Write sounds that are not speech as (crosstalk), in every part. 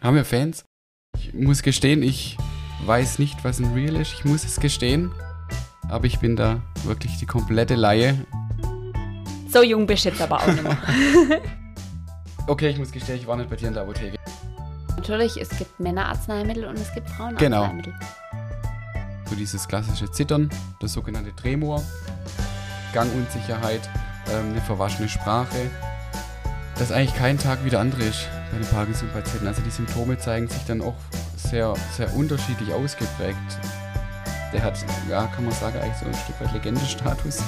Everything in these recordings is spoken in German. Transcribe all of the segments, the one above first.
Haben wir Fans? Ich muss gestehen, ich weiß nicht, was ein Real ist. Ich muss es gestehen. Aber ich bin da wirklich die komplette Laie. So jung bist du jetzt aber auch nicht mehr. (laughs) Okay, ich muss gestehen, ich war nicht bei dir in der Apotheke. Natürlich, es gibt Männerarzneimittel und es gibt Genau. Frauenarzneimittel. So dieses klassische Zittern, das sogenannte Tremor, Gangunsicherheit, ähm, eine verwaschene Sprache. Dass eigentlich kein Tag wie der andere ist bei den Parkinson-Patienten. Also die Symptome zeigen sich dann auch sehr, sehr unterschiedlich ausgeprägt. Der hat, ja, kann man sagen, eigentlich so ein Stück weit Legendestatus.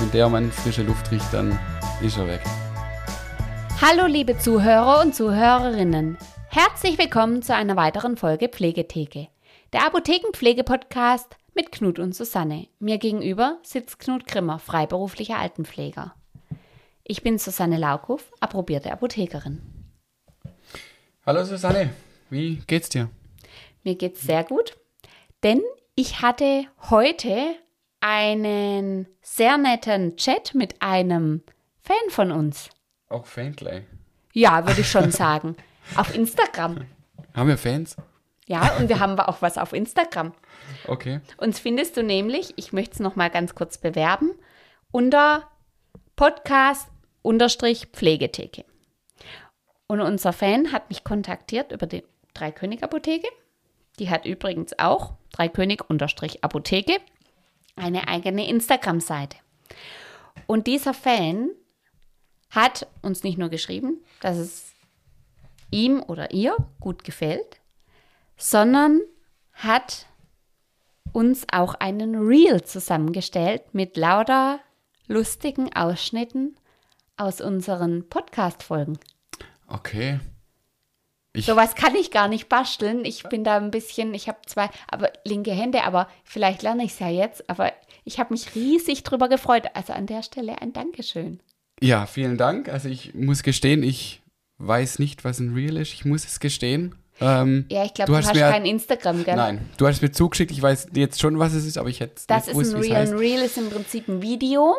Wenn der man frische Luft riecht, dann ist er weg. Hallo liebe Zuhörer und Zuhörerinnen. Herzlich willkommen zu einer weiteren Folge Pflegetheke. Der Apothekenpflege-Podcast mit Knut und Susanne. Mir gegenüber sitzt Knut Grimmer, freiberuflicher Altenpfleger. Ich bin Susanne Laukow, approbierte Apothekerin. Hallo Susanne, wie geht's dir? Mir geht's sehr gut, denn ich hatte heute einen sehr netten Chat mit einem Fan von uns. Auch Fankley. Ja, würde ich schon (laughs) sagen. Auf Instagram. Haben wir Fans? Ja, und wir haben auch was auf Instagram. Okay. Uns findest du nämlich, ich möchte es nochmal ganz kurz bewerben, unter Podcast-Pflegetheke. Und unser Fan hat mich kontaktiert über die Dreikönig-Apotheke. Die hat übrigens auch Dreikönig-Apotheke, eine eigene Instagram-Seite. Und dieser Fan hat uns nicht nur geschrieben, dass es ihm oder ihr gut gefällt, sondern hat uns auch einen Reel zusammengestellt mit lauter lustigen Ausschnitten aus unseren Podcast-Folgen. Okay. Ich, Sowas kann ich gar nicht basteln. Ich bin da ein bisschen, ich habe zwei, aber linke Hände, aber vielleicht lerne ich es ja jetzt. Aber ich habe mich riesig drüber gefreut. Also an der Stelle ein Dankeschön. Ja, vielen Dank. Also ich muss gestehen, ich weiß nicht, was ein Reel ist. Ich muss es gestehen. Ähm, Ja, ich glaube, du, hast mir, kein Instagram, gell? Nein, du hast es mir zugeschickt. Ich weiß jetzt schon, was es ist, aber ich hätte es Das nicht ist gewusst, ein wie es Reel. heißt. Ein Reel ist im Prinzip ein Video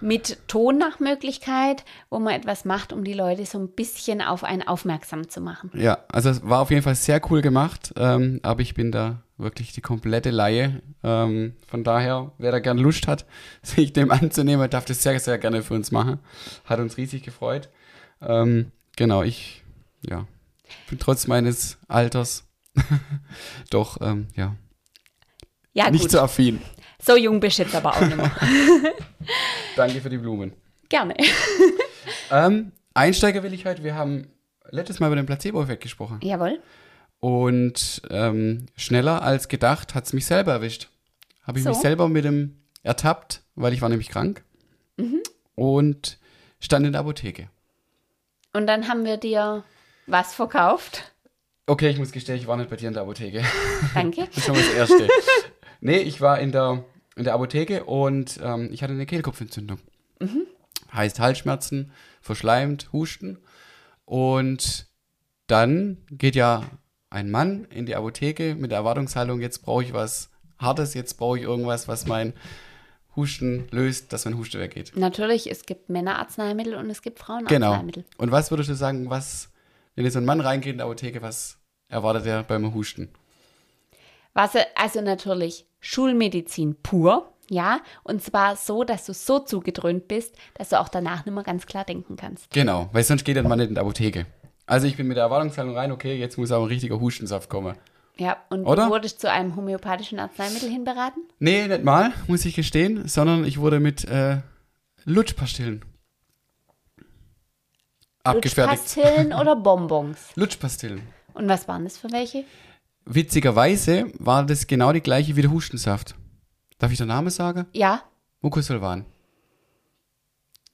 mit Ton nach Möglichkeit, wo man etwas macht, um die Leute so ein bisschen auf einen aufmerksam zu machen. Ja, also es war auf jeden Fall sehr cool gemacht, ähm, aber ich bin da wirklich die komplette Laie. Ähm, von daher, wer da gerne Lust hat, (laughs) sich dem anzunehmen, darf das sehr, sehr gerne für uns machen. Hat uns riesig gefreut. Ähm, genau, ich, ja, bin trotz meines Alters (laughs) doch, ähm, ja, Ja, nicht gut. so affin. So jung bist du jetzt aber auch nicht mehr. (laughs) Danke für die Blumen. Gerne. (laughs) Ähm, Einsteiger will ich heute, wir haben letztes Mal über den Placebo-Effekt gesprochen. Jawohl. Und ähm, schneller als gedacht hat es mich selber erwischt. Habe ich So. mich selber mit dem ertappt, weil ich war nämlich krank. Mhm. Und stand in der Apotheke. Und dann haben wir dir was verkauft. Okay, ich muss gestehen, ich war nicht bei dir in der Apotheke. Danke. (laughs) Das ist schon mal das Erste. Nee, ich war in der, in der Apotheke und ähm, ich hatte eine Kehlkopfentzündung. Mhm. Heißt Halsschmerzen, verschleimt, Husten. Und dann geht ja ein Mann in die Apotheke mit der Erwartungshaltung, jetzt brauche ich was Hartes, jetzt brauche ich irgendwas, was mein Husten löst, dass mein Husten weggeht. Natürlich, es gibt Männerarzneimittel und es gibt Genau. Frauenarzneimittel. Und was würdest du sagen, was, wenn jetzt so ein Mann reingeht in die Apotheke, was erwartet er beim Husten? Was, also natürlich Schulmedizin pur, ja. Und zwar so, dass du so zugedröhnt bist, dass du auch danach nicht mehr ganz klar denken kannst. Genau, weil sonst geht der Mann nicht in die Apotheke. Also ich bin mit der Erwartungshaltung rein, okay, jetzt muss aber ein richtiger Hustensaft kommen. Ja, und Oder? du wurdest zu einem homöopathischen Arzneimittel hinberaten? Nee, nicht mal, muss ich gestehen, sondern ich wurde mit äh, Lutschpastillen abgefertigt. Lutschpastillen oder (laughs) Bonbons? Lutschpastillen. Und was waren das für welche? Witzigerweise war das genau die gleiche wie der Hustensaft. Darf ich den Namen sagen? Ja, Mucosolvan.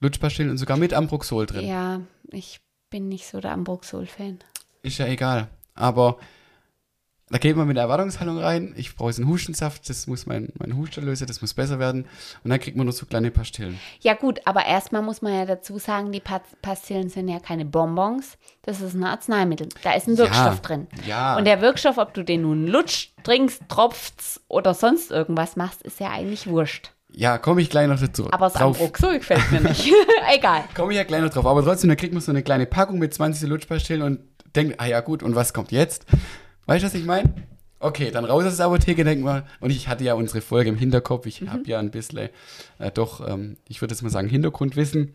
Lutschpastillen und sogar mit Ambroxol drin. ja, ich bin nicht so der Ambroxol-Fan. Ist ja egal. Aber da geht man mit der Erwartungshaltung rein. Ich brauche jetzt einen Hustensaft, das muss mein, mein Husten lösen, das muss besser werden. Und dann kriegt man nur so kleine Pastillen. Ja gut, aber erstmal muss man ja dazu sagen, die Pa- Pastillen sind ja keine Bonbons, das ist ein Arzneimittel. Da ist ein Wirkstoff drin. Ja. Und der Wirkstoff, ob du den nun lutscht, trinkst, tropfst oder sonst irgendwas machst, ist ja eigentlich wurscht. Ja, komme ich gleich noch dazu. Aber das. Ambroxol gefällt mir nicht. (laughs) (laughs) Egal. Komme ich ja gleich noch drauf. Aber trotzdem, da kriegt man so eine kleine Packung mit 20 Lutschpastillen und denkt, ah ja gut, und was kommt jetzt? Weißt du, was ich meine? Okay, dann raus aus der Apotheke, denken wir. Und ich hatte ja unsere Folge im Hinterkopf. Ich mhm. habe ja ein bisschen, äh, doch, ähm, ich würde jetzt mal sagen, Hintergrundwissen.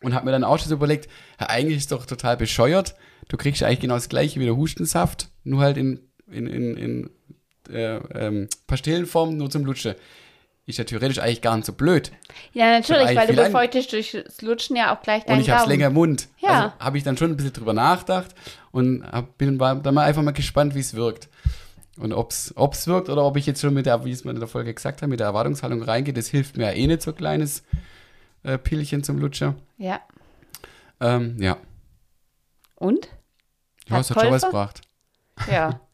Und habe mir dann auch schon so überlegt, ja, eigentlich ist doch total bescheuert. Du kriegst eigentlich genau das gleiche wie der Hustensaft, nur halt in, in, in, in äh, ähm, Pastillenform, nur zum Lutschen ist ja theoretisch eigentlich gar nicht so blöd. Ja, natürlich, weil du befeuchtest durchs Lutschen ja auch gleich deinen Und ich habe es länger im Mund. Ja. Also habe ich dann schon ein bisschen drüber nachgedacht und hab, bin dann mal einfach mal gespannt, wie es wirkt. Und ob es wirkt oder ob ich jetzt schon mit der, wie es mir in der Folge gesagt hat, mit der Erwartungshaltung reingehe, das hilft mir ja eh nicht so kleines äh, Pillchen zum Lutscher. Ja. Ähm, ja. Und? Ja, es hat schon was gebracht. Ja. (laughs)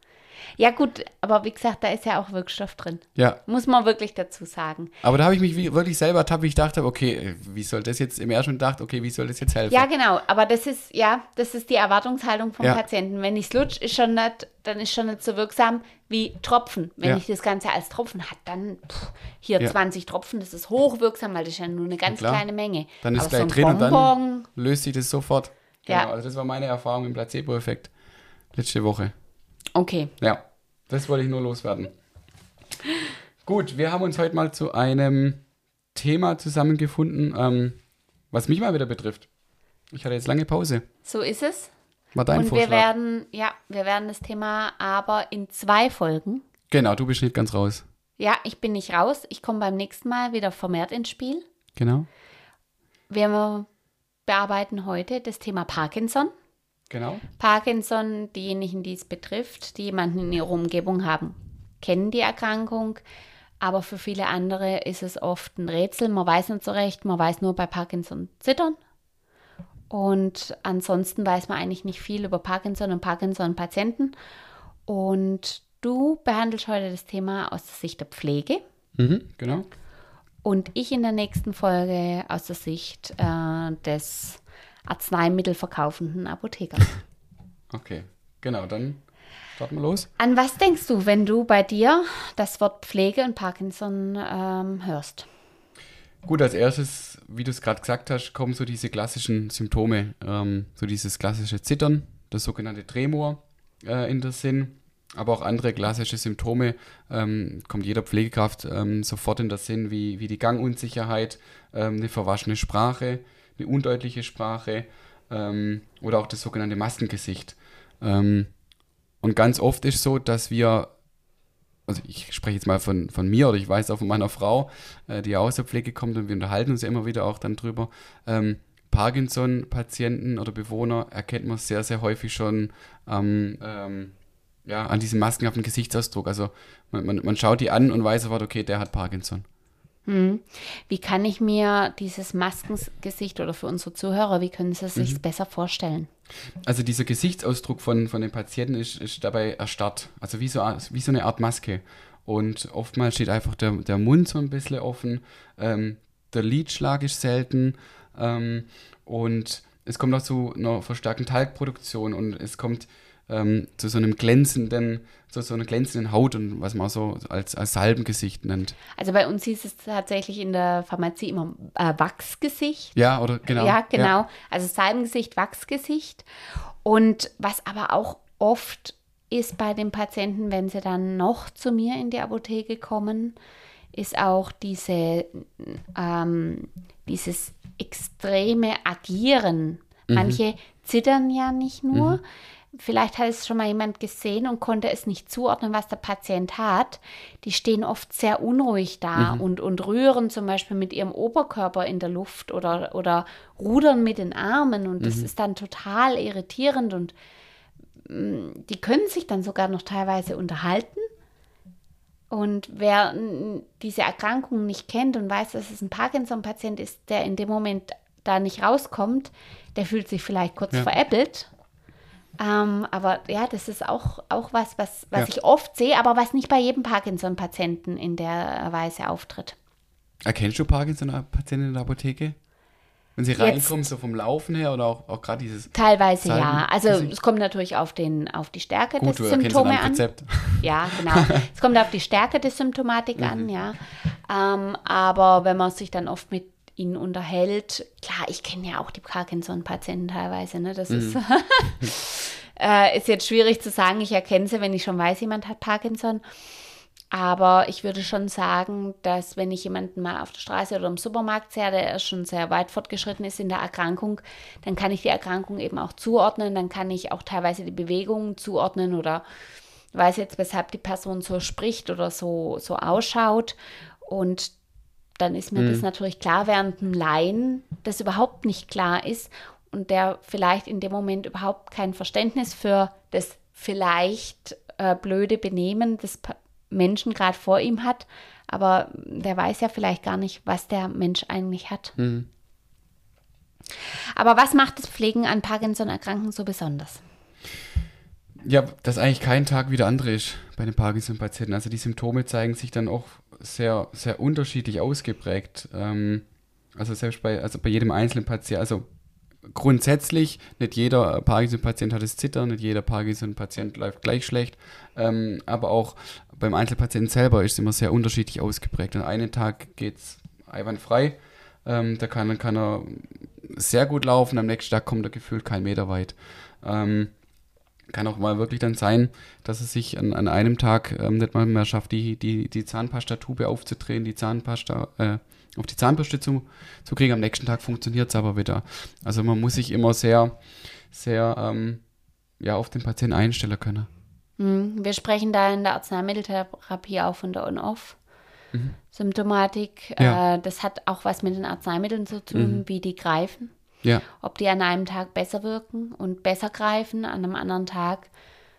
Ja, gut, aber wie gesagt, da ist ja auch Wirkstoff drin. Ja. Muss man wirklich dazu sagen. Aber da habe ich mich wirklich selber ertappt, wie ich dachte, okay, wie soll das jetzt im ersten Tag, okay, wie soll das jetzt helfen? Ja, genau, aber das ist, ja, das ist die Erwartungshaltung vom ja. Patienten. Wenn ich es lutsch, ist schon nicht, dann ist schon nicht so wirksam wie Tropfen. Wenn ja. ich das Ganze als Tropfen hat, dann pff, hier ja. 20 Tropfen, das ist hochwirksam, weil das ist ja nur eine ganz kleine Menge. Dann ist aber gleich so drin Bonbon, und dann löst sich das sofort. Genau, ja. also das war meine Erfahrung im Placebo-Effekt letzte Woche. Okay. Ja, das wollte ich nur loswerden. Gut, wir haben uns heute mal zu einem Thema zusammengefunden, ähm, was mich mal wieder betrifft. Ich hatte jetzt lange Pause. So ist es. War dein Und Vorschlag. wir werden, ja, wir werden das Thema aber in zwei Folgen. Genau, du bist nicht ganz raus. Ja, ich bin nicht raus. Ich komme beim nächsten Mal wieder vermehrt ins Spiel. Genau. Wir bearbeiten heute das Thema Parkinson. Genau. Parkinson, diejenigen, die es betrifft, die jemanden in ihrer Umgebung haben, kennen die Erkrankung. Aber für viele andere ist es oft ein Rätsel. Man weiß nicht so recht. Man weiß nur bei Parkinson zittern. Und ansonsten weiß man eigentlich nicht viel über Parkinson und Parkinson-Patienten. Und du behandelst heute das Thema aus der Sicht der Pflege. Mhm, genau. Und ich in der nächsten Folge aus der Sicht äh, des Arzneimittel verkaufenden Apotheker. (laughs) Okay, genau, dann starten wir los. An was denkst du, wenn du bei dir das Wort Pflege und Parkinson ähm, hörst? Gut, als erstes, wie du es gerade gesagt hast, kommen so diese klassischen Symptome, ähm, so dieses klassische Zittern, das sogenannte Tremor äh, in der Sinn, aber auch andere klassische Symptome ähm, kommt jeder Pflegekraft ähm, sofort in der Sinn, wie, wie die Gangunsicherheit, ähm, eine verwaschene Sprache, eine undeutliche Sprache ähm, oder auch das sogenannte Maskengesicht. Ähm, und ganz oft ist so, dass wir, also ich spreche jetzt mal von, von mir oder ich weiß auch von meiner Frau, äh, die aus der Pflege kommt und wir unterhalten uns ja immer wieder auch dann drüber. Ähm, Parkinson-Patienten oder Bewohner erkennt man sehr, sehr häufig schon ähm, ähm, ja, an diesem maskenhaften Gesichtsausdruck. Also man, man, man schaut die an und weiß sofort, okay, der hat Parkinson. Hm. Wie kann ich mir dieses Maskengesicht oder für unsere Zuhörer, wie können Sie es sich mhm. besser vorstellen? Also dieser Gesichtsausdruck von, von den Patienten ist, ist dabei erstarrt. Also wie so, wie so eine Art Maske. Und oftmals steht einfach der, der Mund so ein bisschen offen, ähm, der Lidschlag ist selten ähm, und es kommt auch zu einer verstärkten Talgproduktion und es kommt ähm, zu so einem glänzenden, zu so einer glänzenden Haut und was man so als, als Salbengesicht nennt. Also bei uns hieß es tatsächlich in der Pharmazie immer äh, Wachsgesicht. Ja, oder genau. Ja, genau. Ja. Also Salbengesicht, Wachsgesicht. Und was aber auch oft ist bei den Patienten, wenn sie dann noch zu mir in die Apotheke kommen, ist auch diese, ähm, dieses extreme Agieren. Mhm. Manche zittern ja nicht nur, mhm. Vielleicht hat es schon mal jemand gesehen und konnte es nicht zuordnen, was der Patient hat. Die stehen oft sehr unruhig da mhm. und, und rühren zum Beispiel mit ihrem Oberkörper in der Luft oder, oder rudern mit den Armen. Und das mhm. ist dann total irritierend und mh, mm, die können sich dann sogar noch teilweise unterhalten. Und wer diese Erkrankung nicht kennt und weiß, dass es ein Parkinson-Patient ist, der in dem Moment da nicht rauskommt, der fühlt sich vielleicht kurz ja. veräppelt ähm, aber ja, das ist auch, auch was, was, was ja. ich oft sehe, aber was nicht bei jedem Parkinson-Patienten in der Weise auftritt. Erkennst du Parkinson-Patienten in der Apotheke? Wenn sie reinkommen, so vom Laufen her oder auch, auch gerade dieses. Teilweise Salben ja. Also es kommt natürlich auf, den, auf die Stärke Gut, des Symptome an. Rezept. (laughs) Ja, genau. (laughs) es kommt auf die Stärke der Symptomatik mhm. an, ja. Ähm, aber wenn man sich dann oft mit ihn unterhält. Klar, ich kenne ja auch die Parkinson-Patienten teilweise, ne? Das mhm. ist (laughs) Äh, ist jetzt schwierig zu sagen, ich erkenne sie, wenn ich schon weiß, jemand hat Parkinson. Aber ich würde schon sagen, dass wenn ich jemanden mal auf der Straße oder im Supermarkt sehe, der schon sehr weit fortgeschritten ist in der Erkrankung, dann kann ich die Erkrankung eben auch zuordnen. Dann kann ich auch teilweise die Bewegungen zuordnen oder weiß jetzt, weshalb die Person so spricht oder so, so ausschaut. Und dann ist mir mhm. das natürlich klar, während ein Laien das überhaupt nicht klar ist und der vielleicht in dem Moment überhaupt kein Verständnis für das vielleicht äh, blöde Benehmen des Menschen gerade vor ihm hat, aber der weiß ja vielleicht gar nicht, was der Mensch eigentlich hat. Mhm. Aber was macht das Pflegen an Parkinson-Erkrankten so besonders? Ja, dass eigentlich kein Tag wie der andere ist bei den Parkinson-Patienten. Also die Symptome zeigen sich dann auch sehr, sehr unterschiedlich ausgeprägt. Ähm, also selbst bei, also bei jedem einzelnen Patienten, also grundsätzlich, nicht jeder Parkinson-Patient hat das Zittern, nicht jeder Parkinson-Patient läuft gleich schlecht, ähm, aber auch beim Einzelpatienten selber ist es immer sehr unterschiedlich ausgeprägt. An einem Tag geht es einwandfrei, ähm, da kann, kann er sehr gut laufen, am nächsten Tag kommt er gefühlt kein Meter weit. Ähm, kann auch mal wirklich dann sein, dass es sich an, an einem Tag ähm, nicht mal mehr schafft, die, die, die Zahnpastatube aufzudrehen, die Zahnpasta äh, auf die Zahnbürste zu, zu kriegen. Am nächsten Tag funktioniert es aber wieder. Also man muss sich immer sehr, sehr ähm, ja, auf den Patienten einstellen können. Mhm. Wir sprechen da in der Arzneimitteltherapie auch von der On-Off. Mhm. Symptomatik. Ja. Äh, das hat auch was mit den Arzneimitteln zu tun, mhm. wie die greifen. Ja. Ob die an einem Tag besser wirken und besser greifen, an einem anderen Tag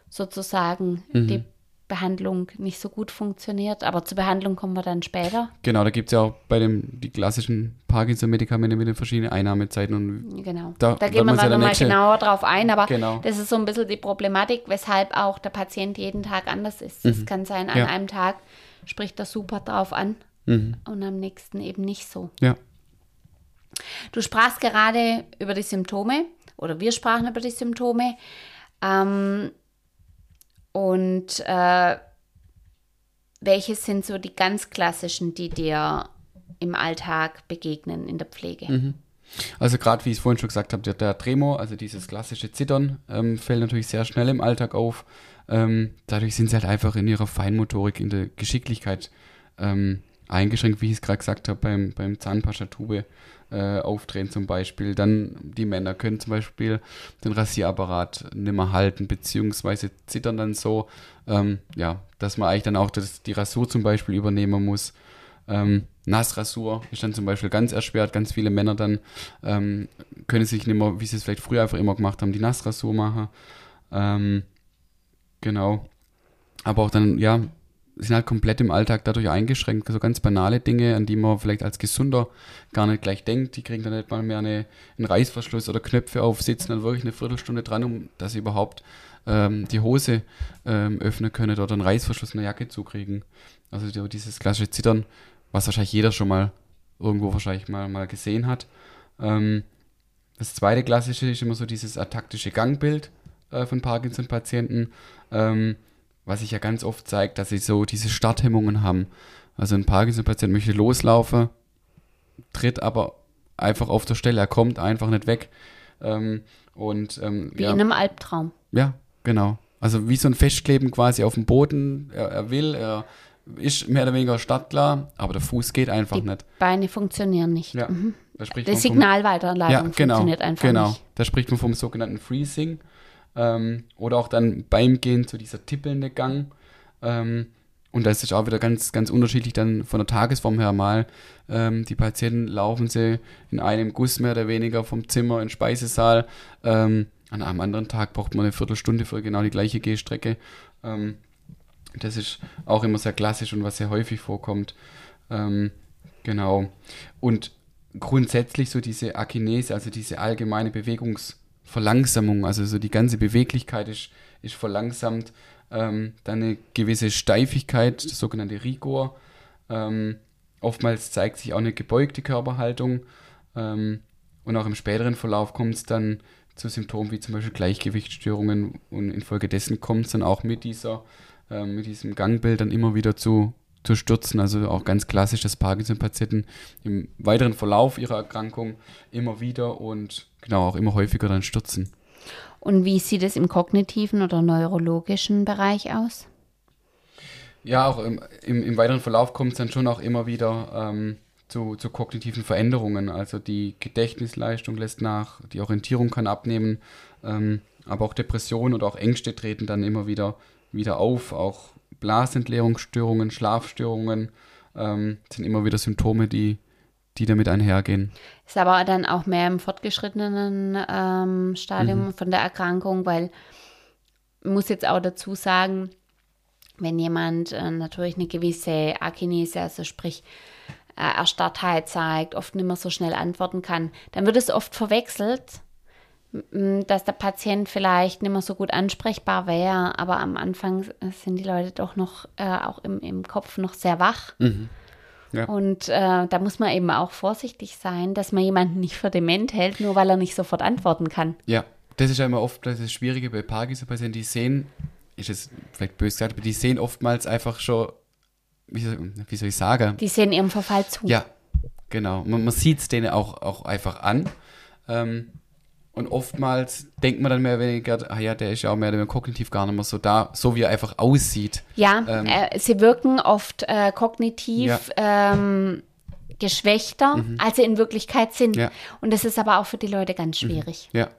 sozusagen mhm. die Behandlung nicht so gut funktioniert. Aber zur Behandlung kommen wir dann später. Genau, da gibt es ja auch bei dem die klassischen Parkinson-Medikamente mit den verschiedenen Einnahmezeiten. Und genau, da, da gehen wir dann ja nochmal genauer drauf ein. Aber genau. das ist so ein bisschen die Problematik, weshalb auch der Patient jeden Tag anders ist. Es mhm. kann sein, an ja. einem Tag spricht er super drauf an mhm. und am nächsten eben nicht so. Ja. Du sprachst gerade über die Symptome oder wir sprachen über die Symptome. Ähm, und äh, welche sind so die ganz klassischen, die dir im Alltag begegnen in der Pflege? Mhm. Also gerade wie ich es vorhin schon gesagt habe, der, der Tremor, also dieses klassische Zittern, ähm, fällt natürlich sehr schnell im Alltag auf. Ähm, dadurch sind sie halt einfach in ihrer Feinmotorik, in der Geschicklichkeit ähm, eingeschränkt, wie ich es gerade gesagt habe, beim, beim Zahnpastatube äh, aufdrehen zum Beispiel. Dann die Männer können zum Beispiel den Rasierapparat nicht mehr halten, beziehungsweise zittern dann so, ähm, ja, dass man eigentlich dann auch das, die Rasur zum Beispiel übernehmen muss. Ähm, Nassrasur ist dann zum Beispiel ganz erschwert. Ganz viele Männer dann ähm, können sich nicht mehr, wie sie es vielleicht früher einfach immer gemacht haben, die Nassrasur machen. Ähm, genau. Aber auch dann, ja, sind halt komplett im Alltag dadurch eingeschränkt. So ganz banale Dinge, an die man vielleicht als Gesunder gar nicht gleich denkt. Die kriegen dann nicht mal mehr eine, einen Reißverschluss oder Knöpfe auf, sitzen dann wirklich eine Viertelstunde dran, um dass sie überhaupt ähm, die Hose ähm, öffnen können oder einen Reißverschluss in der Jacke zukriegen. Also dieses klassische Zittern, was wahrscheinlich jeder schon mal irgendwo wahrscheinlich mal, mal gesehen hat. Ähm, das zweite klassische ist immer so dieses ataktische Gangbild äh, von Parkinson-Patienten. Ähm, was sich ja ganz oft zeigt, dass sie so diese Starthemmungen haben. Also ein Parkinson-Patient möchte loslaufen, tritt aber einfach auf der Stelle, er kommt einfach nicht weg. Ähm, und, ähm, wie ja, in einem Albtraum. Ja, genau. Also wie so ein Festkleben quasi auf dem Boden. Er, er will, er ist mehr oder weniger startklar, aber der Fuß geht einfach Die nicht. Beine funktionieren nicht. Ja, mhm. das Signalweiterleitung ja, genau, funktioniert einfach genau. nicht. Da spricht man vom sogenannten Freezing. Ähm, oder auch dann beim Gehen zu dieser tippelnde Gang. Ähm, und das ist auch wieder ganz, ganz unterschiedlich dann von der Tagesform her mal. Ähm, die Patienten laufen sie in einem Guss mehr oder weniger vom Zimmer in den Speisesaal. Ähm, an einem anderen Tag braucht man eine Viertelstunde für genau die gleiche Gehstrecke. Ähm, das ist auch immer sehr klassisch und was sehr häufig vorkommt. Ähm, genau. Und grundsätzlich so diese Akinese, also diese allgemeine Bewegungs- Verlangsamung, also so die ganze Beweglichkeit ist, ist verlangsamt. Ähm, dann eine gewisse Steifigkeit, das sogenannte Rigor. Ähm, oftmals zeigt sich auch eine gebeugte Körperhaltung. Ähm, und auch im späteren Verlauf kommt es dann zu Symptomen wie zum Beispiel Gleichgewichtsstörungen und infolgedessen kommt es dann auch mit dieser, äh, mit diesem Gangbild dann immer wieder zu, zu Stürzen. Also auch ganz klassisch, dass Parkinson-Patienten im weiteren Verlauf ihrer Erkrankung immer wieder und genau auch immer häufiger dann stürzen. Und wie sieht es im kognitiven oder neurologischen Bereich aus? Ja, auch im, im, im weiteren Verlauf kommt es dann schon auch immer wieder ähm, zu, zu kognitiven Veränderungen. Also die Gedächtnisleistung lässt nach, die Orientierung kann abnehmen, ähm, aber auch Depressionen oder auch Ängste treten dann immer wieder, wieder auf. Auch Blasentleerungsstörungen, Schlafstörungen ähm, sind immer wieder Symptome, die, die damit einhergehen. Ist aber dann auch mehr im fortgeschrittenen ähm, Stadium mhm. von der Erkrankung, weil ich muss jetzt auch dazu sagen, wenn jemand äh, natürlich eine gewisse Akinese, also sprich äh, Erstarrtheit zeigt, oft nicht mehr so schnell antworten kann, dann wird es oft verwechselt, dass der Patient vielleicht nicht mehr so gut ansprechbar wäre, aber am Anfang sind die Leute doch noch äh, auch im, im Kopf noch sehr wach. Mhm. Ja. Und äh, da muss man eben auch vorsichtig sein, dass man jemanden nicht für dement hält, nur weil er nicht sofort antworten kann. Ja, das ist ja immer oft das Schwierige bei Parkinson-Patienten, die sehen, ist es vielleicht böse gesagt, aber die sehen oftmals einfach schon wie soll, wie soll ich sagen? Die sehen ihrem Verfall zu. Ja, genau. Man, man sieht es denen auch, auch einfach an. Ähm, und oftmals denkt man dann mehr oder weniger, ah ja, der ist ja auch mehr oder weniger kognitiv gar nicht mehr so da, so wie er einfach aussieht. Ja, ähm, äh, sie wirken oft äh, kognitiv ja. ähm, geschwächter, mhm. als sie in Wirklichkeit sind. Ja. Und das ist aber auch für die Leute ganz mhm. schwierig. Mhm. Ja.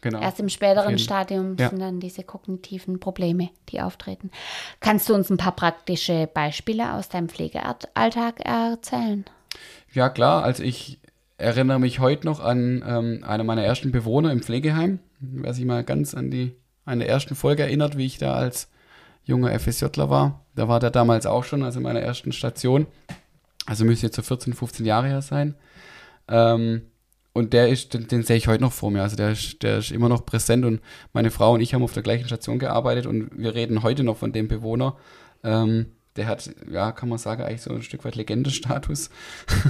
Genau. Erst im späteren Stadium ja. sind dann diese kognitiven Probleme, die auftreten. Kannst du uns ein paar praktische Beispiele aus deinem Pflegealltag erzählen? Ja, klar. Also ich erinnere mich heute noch an ähm, einen meiner ersten Bewohner im Pflegeheim. Wer sich mal ganz an die eine ersten Folge erinnert, wie ich da als junger FSJler war. Da war der damals auch schon, also in meiner ersten Station. Also müsste jetzt so 14, 15 Jahre her sein. Ähm, und der ist, den, den sehe ich heute noch vor mir. Also der ist, der ist immer noch präsent und meine Frau und ich haben auf der gleichen Station gearbeitet und wir reden heute noch von dem Bewohner. Ähm, der hat, ja, kann man sagen, eigentlich so ein Stück weit Legendestatus.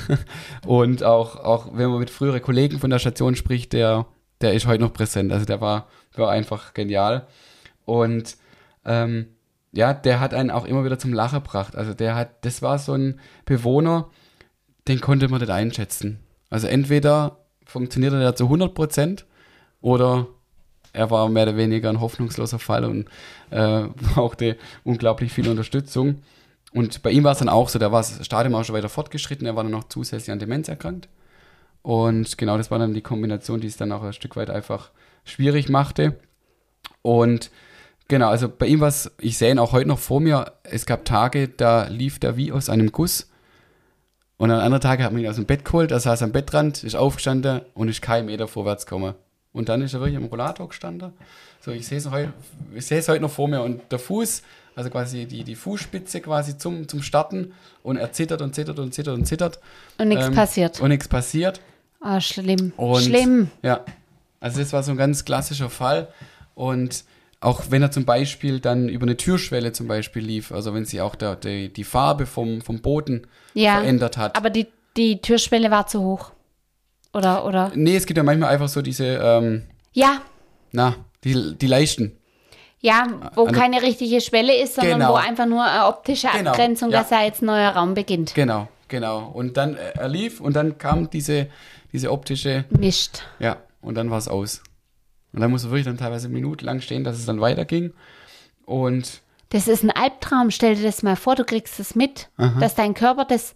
(laughs) und auch, auch wenn man mit früheren Kollegen von der Station spricht, der, der ist heute noch präsent. Also der war, war einfach genial. Und ähm, ja, der hat einen auch immer wieder zum Lachen gebracht. Also der hat, das war so ein Bewohner, den konnte man nicht einschätzen. Also entweder funktionierte er zu 100 Prozent oder er war mehr oder weniger ein hoffnungsloser Fall und äh, (laughs) brauchte unglaublich viel Unterstützung. Und bei ihm war es dann auch so, der war das Stadium auch schon weiter fortgeschritten, er war dann noch zusätzlich an Demenz erkrankt. Und genau das war dann die Kombination, die es dann auch ein Stück weit einfach schwierig machte. Und genau, also bei ihm war es, ich sehe ihn auch heute noch vor mir, es gab Tage, da lief der wie aus einem Guss und an anderen Tagen hat man ihn aus dem Bett geholt, er saß am Bettrand, ist aufgestanden und ist kein Meter vorwärts gekommen. Und dann ist er wirklich am Rollator gestanden. So, ich sehe es heute, ich sehe es heute noch vor mir. Und der Fuß, also quasi die, die Fußspitze quasi zum, zum Starten und er zittert und zittert und zittert und zittert. Und nichts ähm, passiert. Und nichts passiert. Ah, oh, schlimm. Und, schlimm. Ja. Also das war so ein ganz klassischer Fall. Und auch wenn er zum Beispiel dann über eine Türschwelle zum Beispiel lief, also wenn sie auch der, der die Farbe vom, vom Boden ja, verändert hat. Aber die, die Türschwelle war zu hoch. Oder, oder? Nee, es gibt ja manchmal einfach so diese, ähm, ja. Na, die, die Leichten. Ja, wo Eine, keine richtige Schwelle ist, sondern genau. wo einfach nur eine optische genau, Abgrenzung, ja. dass da jetzt ein neuer Raum beginnt. Genau, genau. Und dann äh, er lief und dann kam diese, diese optische Mist. Ja, und dann war es aus. Und dann musst du wirklich dann teilweise minutenlang stehen, dass es dann weiterging. Und. Das ist ein Albtraum. Stell dir das mal vor, du kriegst es mit, Aha. dass dein Körper das.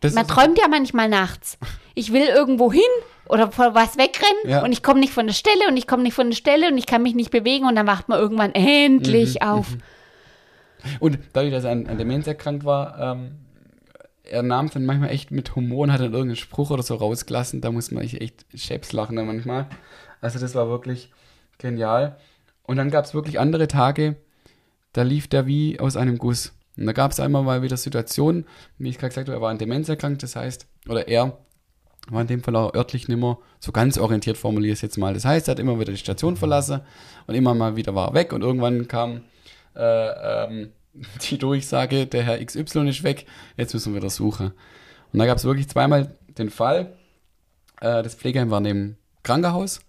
das man träumt ja manchmal nachts. (laughs) Ich will irgendwo hin oder vor was wegrennen ja. und ich komme nicht von der Stelle und ich komme nicht von der Stelle und ich kann mich nicht bewegen und dann wacht man irgendwann endlich mhm, auf. Mhm. Und dadurch, dass er an, an Demenz erkrankt war, ähm, er nahm es dann manchmal echt mit Humor und hat dann irgendeinen Spruch oder so rausgelassen. Da muss man echt Schäps lachen dann manchmal. Also das war wirklich genial. Und dann gab es wirklich andere Tage, da lief der wie aus einem Guss. Und da gab es einmal mal wieder Situationen, wie ich gerade gesagt habe, er war an Demenz erkrankt, das heißt, oder er war in dem Fall auch örtlich nicht mehr so ganz orientiert, formuliere ich es jetzt mal. Das heißt, er hat immer wieder die Station verlassen und immer mal wieder war er weg und irgendwann kam äh, ähm, (laughs) die Durchsage, der Herr XY ist weg, jetzt müssen wir wieder suchen. Und da gab es wirklich zweimal den Fall, äh, das Pflegeheim war neben Krankenhaus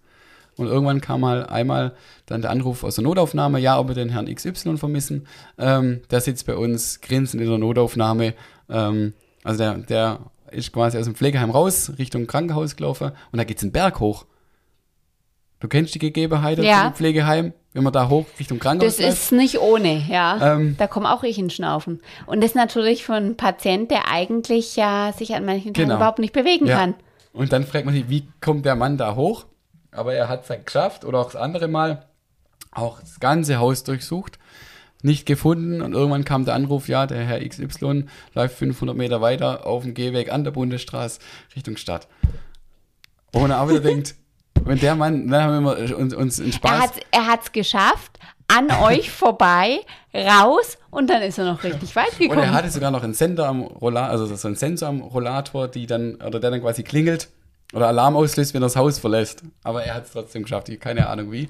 und irgendwann kam mal einmal dann der Anruf aus der Notaufnahme, ja, ob wir den Herrn XY vermissen. Ähm, der sitzt bei uns grinsend in der Notaufnahme. Ähm, also der, der ist quasi aus dem Pflegeheim raus, Richtung Krankenhaus gelaufen und da geht es einen Berg hoch. Du kennst die Gegebenheiten Ja. im Pflegeheim, wenn man da hoch Richtung Krankenhaus Das ist nicht ohne, ja. Ähm. da komme auch ich in Schnaufen. Und das natürlich von einem Patient, der eigentlich ja sich an manchen Tagen Genau. überhaupt nicht bewegen Ja. kann. Und dann fragt man sich, wie kommt der Mann da hoch? Aber er hat es dann geschafft oder auch das andere Mal auch das ganze Haus durchsucht, nicht gefunden und irgendwann kam der Anruf, ja, der Herr XY läuft 500 Meter weiter auf dem Gehweg an der Bundesstraße Richtung Stadt. Wo man auch wieder (laughs) denkt, wenn der Mann, dann haben wir uns, uns in Er Spaß. hat er hat's geschafft, an (laughs) euch vorbei, raus und dann ist er noch richtig weit Und gekommen. er hatte sogar noch einen Sender am Rollator, also so einen Sensor am Rollator, die dann, oder der dann quasi klingelt oder Alarm auslöst, wenn er das Haus verlässt. Aber er hat es trotzdem geschafft, ich keine Ahnung wie.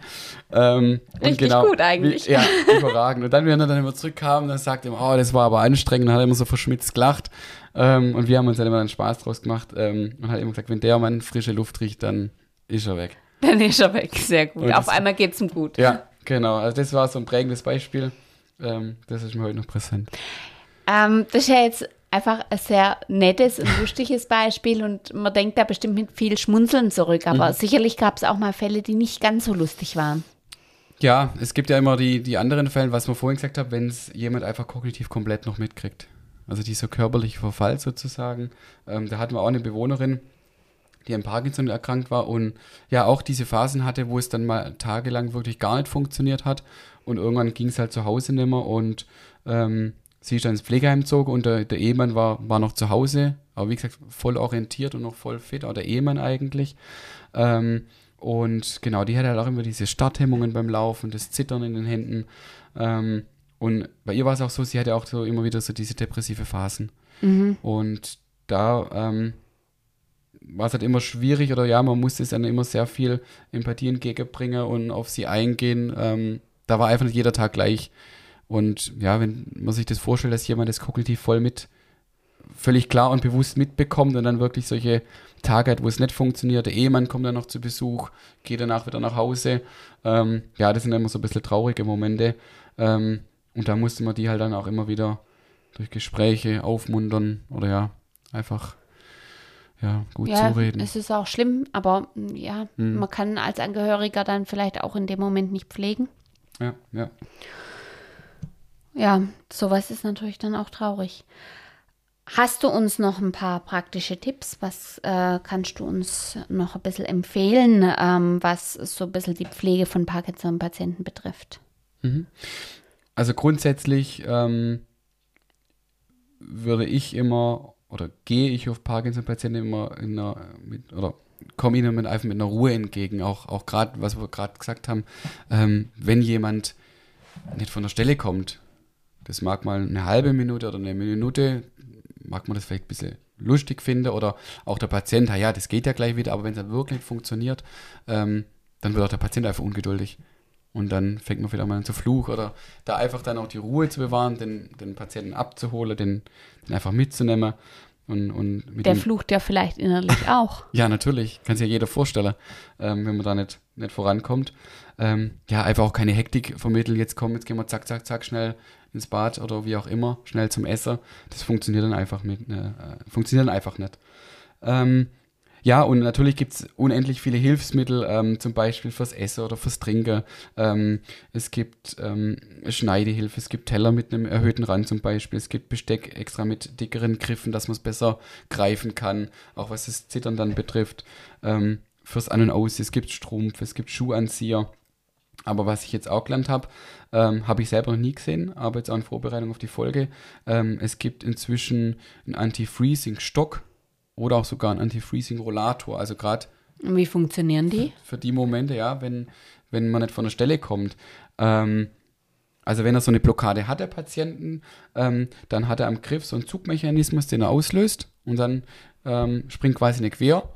Ähm, und Richtig gut eigentlich. Wie, ja, (laughs) überragend. Und dann, wenn er dann immer zurückkam, dann sagt er, oh, das war aber anstrengend, dann hat er immer so verschmitzt gelacht. Ähm, und wir haben uns dann immer einen Spaß draus gemacht ähm, und hat immer gesagt, wenn der Mann frische Luft riecht, dann ist er weg. dann ist er weg. Sehr gut. Und Auf das- einmal geht's ihm gut. Ja, genau. Also das war so ein prägendes Beispiel. Ähm, das ist mir heute noch präsent. Ähm, das ist ja jetzt einfach ein sehr nettes und (laughs) lustiges Beispiel und man denkt da bestimmt mit viel Schmunzeln zurück, aber Mhm. sicherlich gab es auch mal Fälle, die nicht ganz so lustig waren. Ja, es gibt ja immer die, die anderen Fälle, was man vorhin gesagt hat, wenn es jemand einfach kognitiv komplett noch mitkriegt. Also dieser körperliche Verfall sozusagen. Ähm, da hatten wir auch eine Bewohnerin, die an Parkinson erkrankt war und ja auch diese Phasen hatte, wo es dann mal tagelang wirklich gar nicht funktioniert hat. Und irgendwann ging es halt zu Hause nicht mehr und ähm, sie ist dann ins Pflegeheim gezogen und der, der Ehemann war, war noch zu Hause, aber wie gesagt, voll orientiert und noch voll fit, auch der Ehemann eigentlich. Ähm, und genau, die hatte halt auch immer diese Starthemmungen beim Laufen, das Zittern in den Händen. Ähm, und bei ihr war es auch so, sie hatte auch so immer wieder so diese depressive Phasen. Und da ähm, war es halt immer schwierig oder ja, man musste es dann immer sehr viel Empathie entgegenbringen und auf sie eingehen. Ähm, da war einfach nicht jeder Tag gleich. Und ja, wenn man sich das vorstellt, dass jemand das kognitiv voll mit, völlig klar und bewusst mitbekommt und dann wirklich solche Tage hat, wo es nicht funktioniert, der Ehemann kommt dann noch zu Besuch, geht danach wieder nach Hause. Ähm, ja, das sind immer so ein bisschen traurige Momente. Ähm, und da musste man die halt dann auch immer wieder durch Gespräche aufmuntern oder ja, einfach ja, gut ja, zureden. es ist auch schlimm, aber mm, ja, Hm. man kann als Angehöriger dann vielleicht auch in dem Moment nicht pflegen. Ja, ja. Ja, sowas ist natürlich dann auch traurig. Hast du uns noch ein paar praktische Tipps? Was äh, kannst du uns noch ein bisschen empfehlen, ähm, was so ein bisschen die Pflege von Parkinson-Patienten betrifft? Also grundsätzlich ähm, würde ich immer oder gehe ich auf Parkinson-Patienten immer in einer, mit, oder komme ihnen mit, einfach mit einer Ruhe entgegen. Auch, auch gerade, was wir gerade gesagt haben, ähm, wenn jemand nicht von der Stelle kommt, das mag mal eine halbe Minute oder eine Minute, mag man das vielleicht ein bisschen lustig finden oder auch der Patient, "Ah ja, das geht ja gleich wieder, aber wenn es dann wirklich nicht funktioniert, ähm, dann wird auch der Patient einfach ungeduldig. Und dann fängt man wieder mal an zu fluchen oder da einfach dann auch die Ruhe zu bewahren, den, den Patienten abzuholen, den, den einfach mitzunehmen. Und, und mit Der flucht ja vielleicht innerlich (laughs) auch. ja, natürlich, kann sich ja jeder vorstellen, ähm, wenn man da nicht, nicht vorankommt. Ähm, ja, einfach auch keine Hektik vermitteln, jetzt komm, jetzt gehen wir zack, zack, zack, schnell ins Bad oder wie auch immer, schnell zum Essen. Das funktioniert dann einfach mit, äh, funktioniert dann einfach nicht. Ähm, ja, und natürlich gibt es unendlich viele Hilfsmittel, ähm, zum Beispiel fürs Essen oder fürs Trinken. Ähm, es gibt ähm, Schneidehilfe, es gibt Teller mit einem erhöhten Rand zum Beispiel, es gibt Besteck extra mit dickeren Griffen, dass man es besser greifen kann, auch was das Zittern dann betrifft. Ähm, fürs An- und Aus, es gibt Strumpf, es gibt Schuhanzieher. Aber was ich jetzt auch gelernt habe, ähm, habe ich selber noch nie gesehen, aber jetzt auch in Vorbereitung auf die Folge. Ähm, es gibt inzwischen einen Anti-Freezing-Stock oder auch sogar einen Anti-Freezing-Rollator. Also gerade Und wie funktionieren die? für die Momente, ja, wenn, wenn man nicht von der Stelle kommt. Ähm, also wenn er so eine Blockade hat, der Patienten, ähm, dann hat er am Griff so einen Zugmechanismus, den er auslöst und dann ähm, springt quasi eine Quer,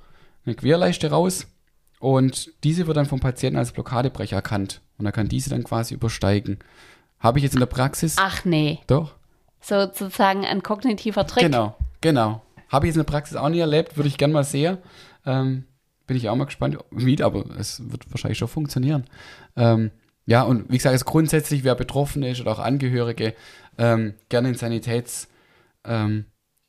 eine Querleiste raus und diese wird dann vom Patienten als Blockadebrecher erkannt und er kann diese dann quasi übersteigen. Habe ich jetzt in der Praxis? Ach nee, Doch. so sozusagen ein kognitiver Trick. Genau, genau. Habe ich jetzt in der Praxis auch nie erlebt, würde ich gerne mal sehen. Ähm, bin ich auch mal gespannt, wie, aber es wird wahrscheinlich schon funktionieren. Ähm, ja, und wie gesagt, also grundsätzlich, wer betroffen ist oder auch Angehörige, ähm, gerne in Sanitäts, ähm,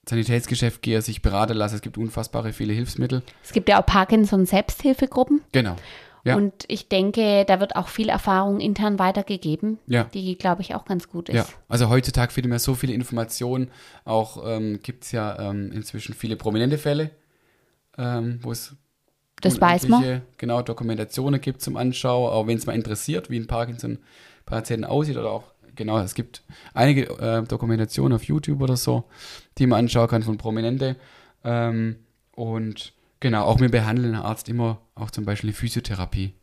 Sanitätsgeschäft gehe, sich beraten lassen. Es gibt unfassbare viele Hilfsmittel. Es gibt ja auch Parkinson-Selbsthilfegruppen. Genau. Ja. Und ich denke, da wird auch viel Erfahrung intern weitergegeben, Ja. die, glaube ich, auch ganz gut ist. Ja, also heutzutage findet man so viele Informationen. Auch ähm, gibt es ja ähm, inzwischen viele prominente Fälle, ähm, wo es Das weiß man. Genau, Dokumentationen gibt zum Anschauen, auch wenn es mal interessiert, wie ein Parkinson-Patienten aussieht oder auch, genau, es gibt einige äh, Dokumentationen auf YouTube oder so, die man anschauen kann von Prominente. Ähm, und genau, auch mit behandelnden Arzt immer auch zum Beispiel die Physiotherapie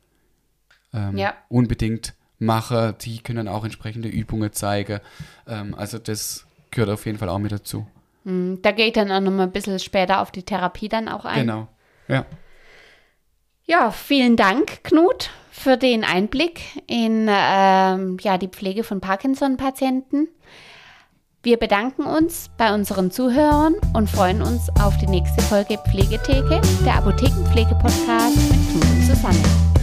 ähm, Ja. unbedingt machen. Die können dann auch entsprechende Übungen zeigen. Ähm, also das gehört auf jeden Fall auch mit dazu. Mm, Da gehe ich dann auch noch mal ein bisschen später auf die Therapie dann auch ein. Genau. Ja. Ja, vielen Dank, Knut, für den Einblick in ähm, ja, die Pflege von Parkinson-Patienten. Wir bedanken uns bei unseren Zuhörern und freuen uns auf die nächste Folge Pflegetheke, der Apothekenpflege-Podcast mit Knut Susanne.